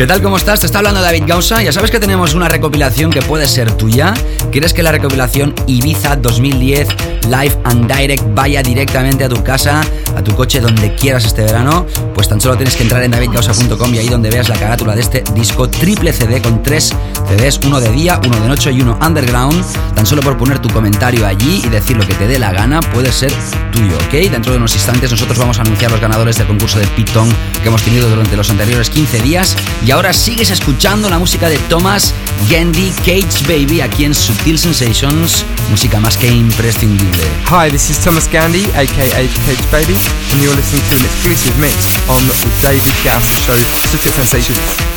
¿Qué tal? ¿Cómo estás? Te está hablando David Gausa. Ya sabes que tenemos una recopilación que puede ser tuya. ¿Quieres que la recopilación Ibiza 2010 Live and Direct vaya directamente a tu casa, a tu coche, donde quieras este verano? Pues tan solo tienes que entrar en davidgausa.com y ahí donde veas la carátula de este disco triple CD con tres CDs, uno de día, uno de noche y uno underground. Tan solo por poner tu comentario allí y decir lo que te dé la gana, puede ser tuyo, ¿ok? Dentro de unos instantes nosotros vamos a anunciar los ganadores del concurso de Python que hemos tenido durante los anteriores 15 días. Y ahora sigues escuchando la música de Thomas Gandy Cage Baby aquí en Subtil Sensations, música más que imprescindible. Hi, this is Thomas Gandy, aka Cage Baby, and you're listening to an exclusive mix on the David Gauss Show, Subtil Sensations.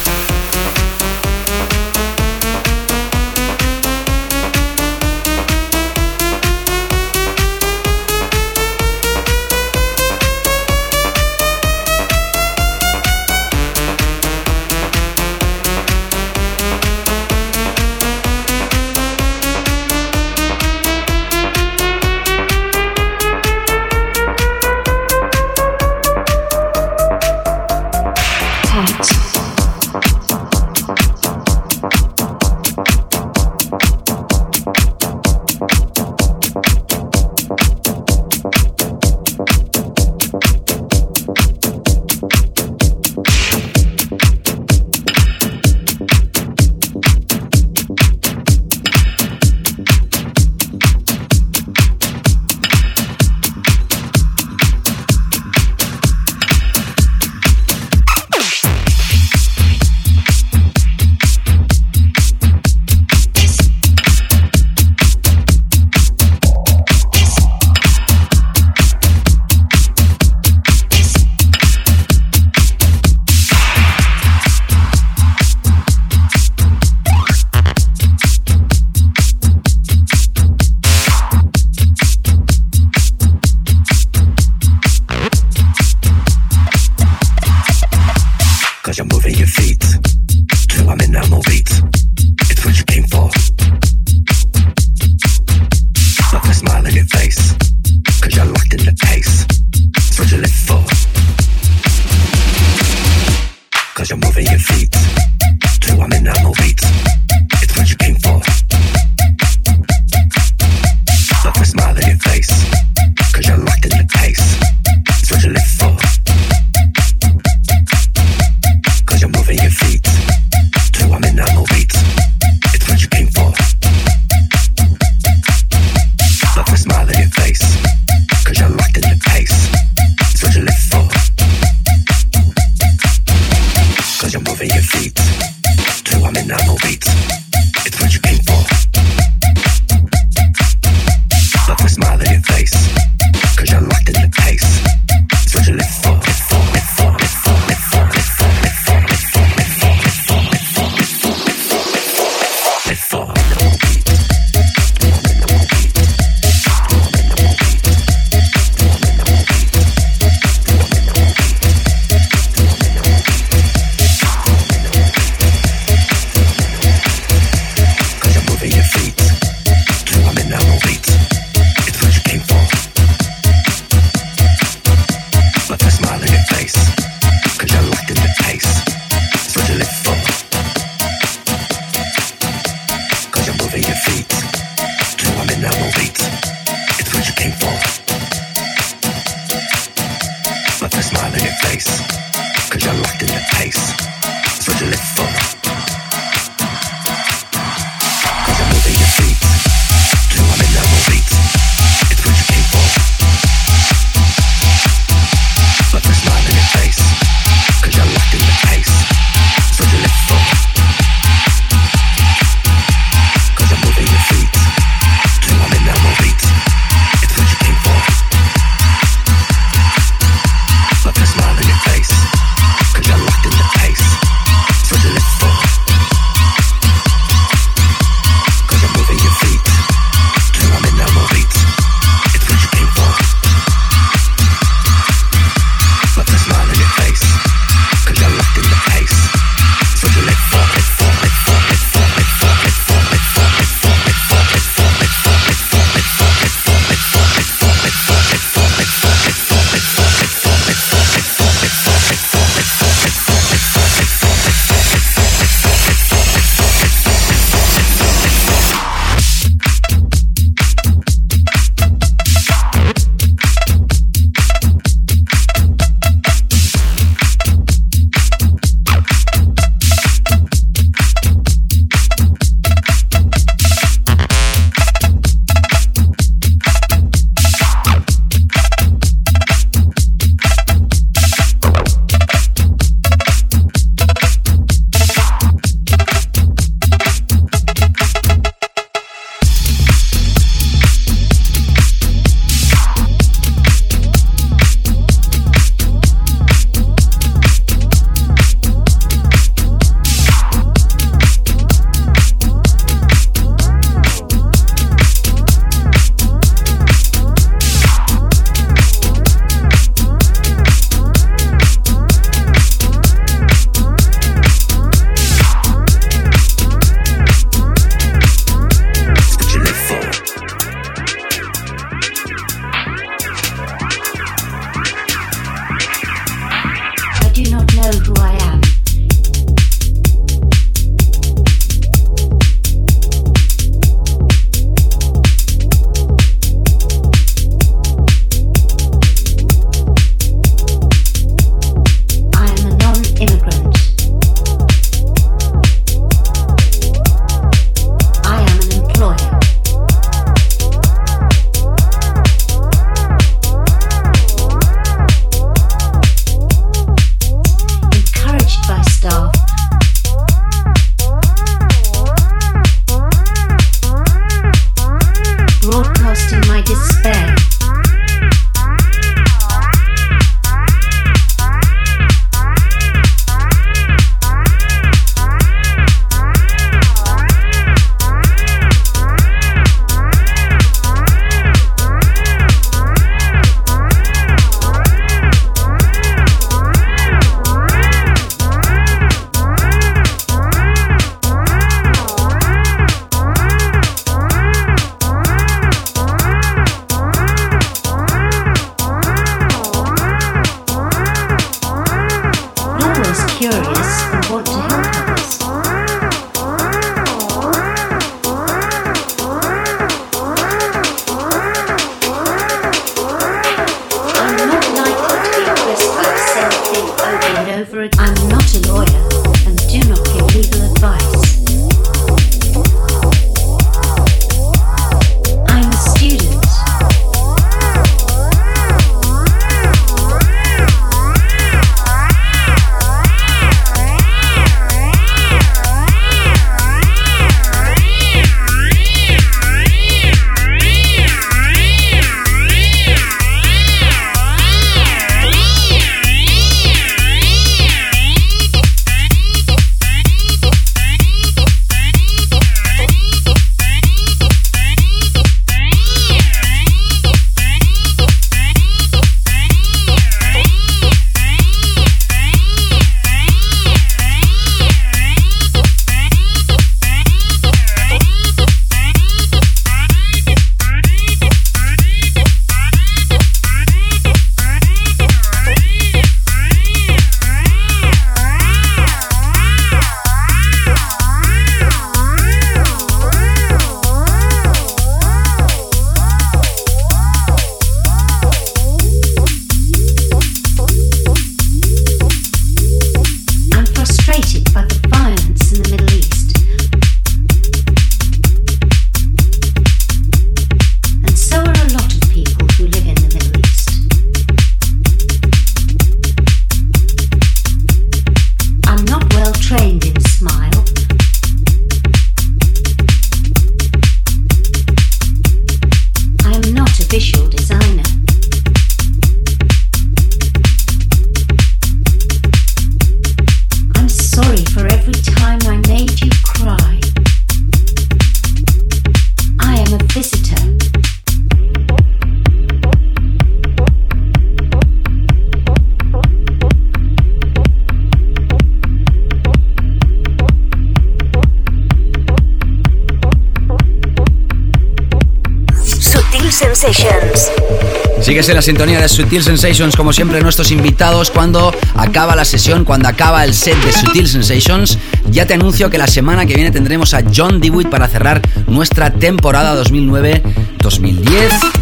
Sigues en la sintonía de Sutil Sensations, como siempre, nuestros invitados. Cuando acaba la sesión, cuando acaba el set de Sutil Sensations, ya te anuncio que la semana que viene tendremos a John DeWitt para cerrar nuestra temporada 2009-2010.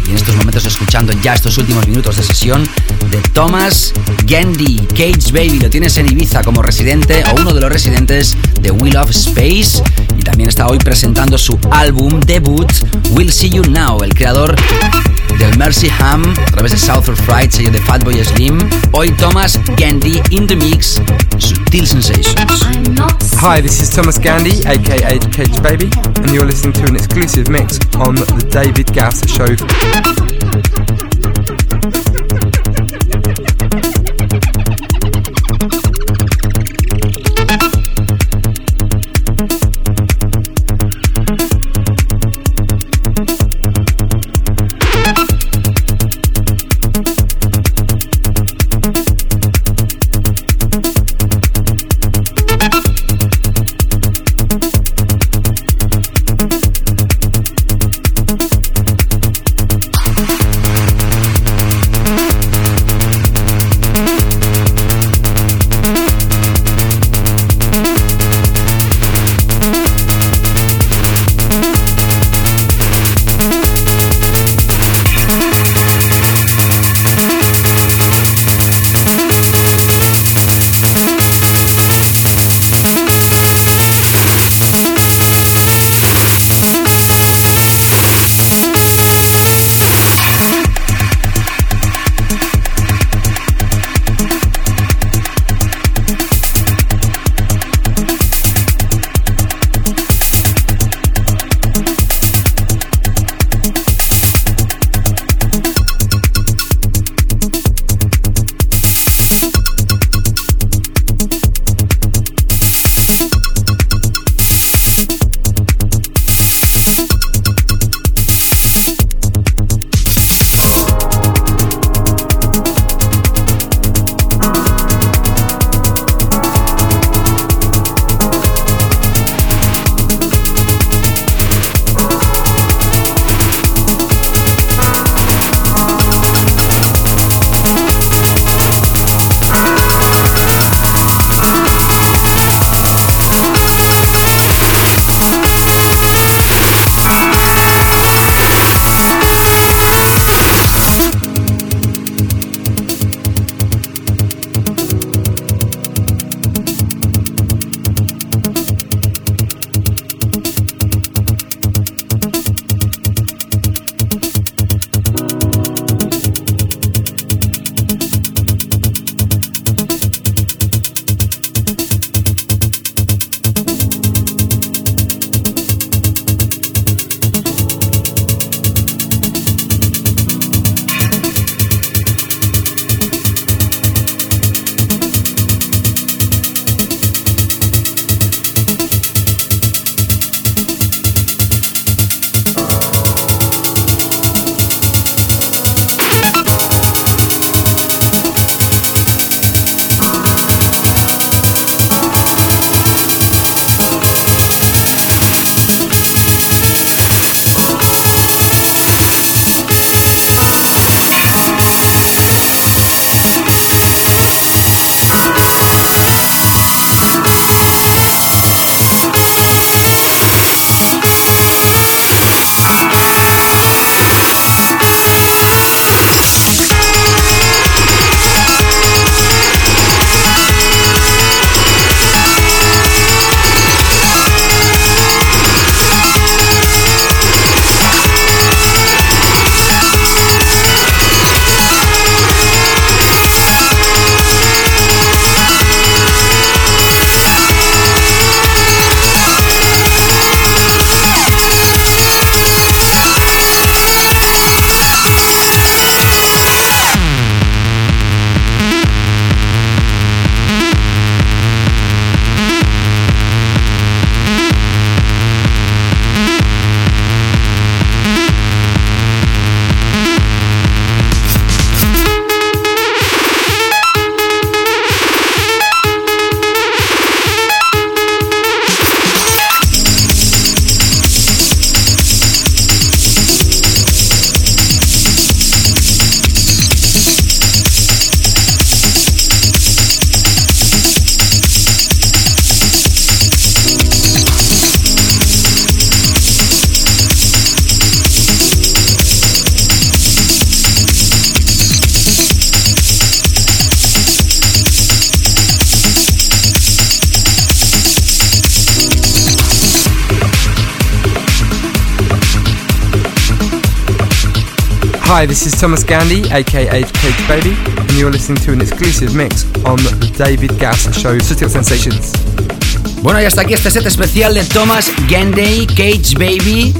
Y en estos momentos, escuchando ya estos últimos minutos de sesión de Thomas Gandy, Cage Baby. Lo tienes en Ibiza como residente o uno de los residentes de Wheel of Space. Y también está hoy presentando su álbum debut, We'll See You Now, el creador del Mercy Ham a través de Southern Fright, sello de Fatboy Slim. Hoy Thomas Gandhi in the mix, Sutil Sensations. Hi, this is Thomas Gandhi, aka Cage Baby, and you're listening to an exclusive mix on the David Gauss Show. Hi, this is Thomas aka Cage Baby, and you're listening to an exclusive mix on the David Gausser Show Sensations. Bueno, y hasta aquí este set especial de Thomas Gandy, Cage Baby.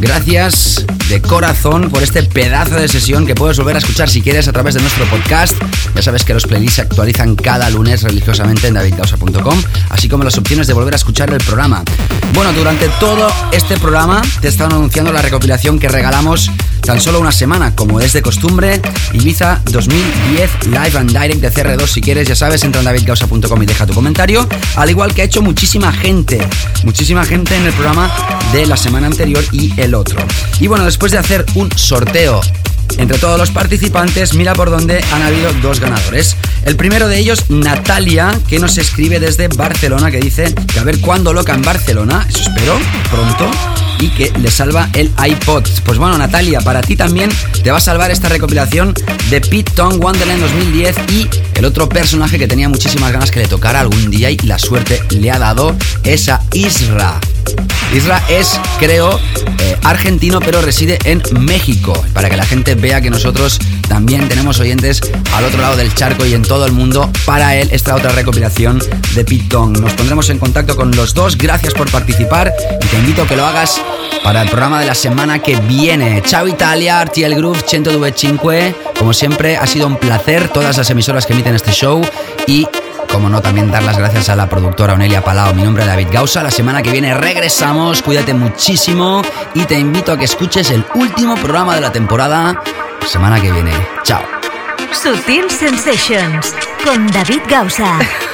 Gracias de corazón por este pedazo de sesión que puedes volver a escuchar si quieres a través de nuestro podcast. Ya sabes que los playlists se actualizan cada lunes religiosamente en davidcausa.com, así como las opciones de volver a escuchar el programa. Bueno, durante todo este programa te están anunciando la recopilación que regalamos tan solo una semana, como es de costumbre, Ibiza 2010 Live and Direct de CR2. Si quieres, ya sabes, entra en davidcausa.com y deja tu comentario, al igual que ha hecho muchísima gente, muchísima gente en el programa de la semana anterior y el otro. Y bueno, después de hacer un sorteo entre todos los participantes, mira por dónde han habido dos ganadores. El primero de ellos, Natalia, que nos escribe desde Barcelona, que dice que a ver cuándo loca en Barcelona, eso espero, pronto, y que le salva el iPod. Pues bueno, Natalia, para ti también te va a salvar esta recopilación de Pete Tong Wonderland 2010 y el otro personaje que tenía muchísimas ganas que le tocara algún día y la suerte le ha dado esa Isra. Isra es, creo, eh, argentino, pero reside en México. Para que la gente vea que nosotros también tenemos oyentes al otro lado del charco y en todo el mundo. Para él, esta otra recopilación de Pitong. Nos pondremos en contacto con los dos. Gracias por participar y te invito a que lo hagas para el programa de la semana que viene. Chao Italia, RTL Groove 102.5. Como siempre, ha sido un placer todas las emisoras que emiten este show y como no, también dar las gracias a la productora Onelia Palao. Mi nombre es David Gausa. La semana que viene regresamos. Cuídate muchísimo y te invito a que escuches el último programa de la temporada. Semana que viene. Chao. Sutil Sensations con David Gausa. *laughs*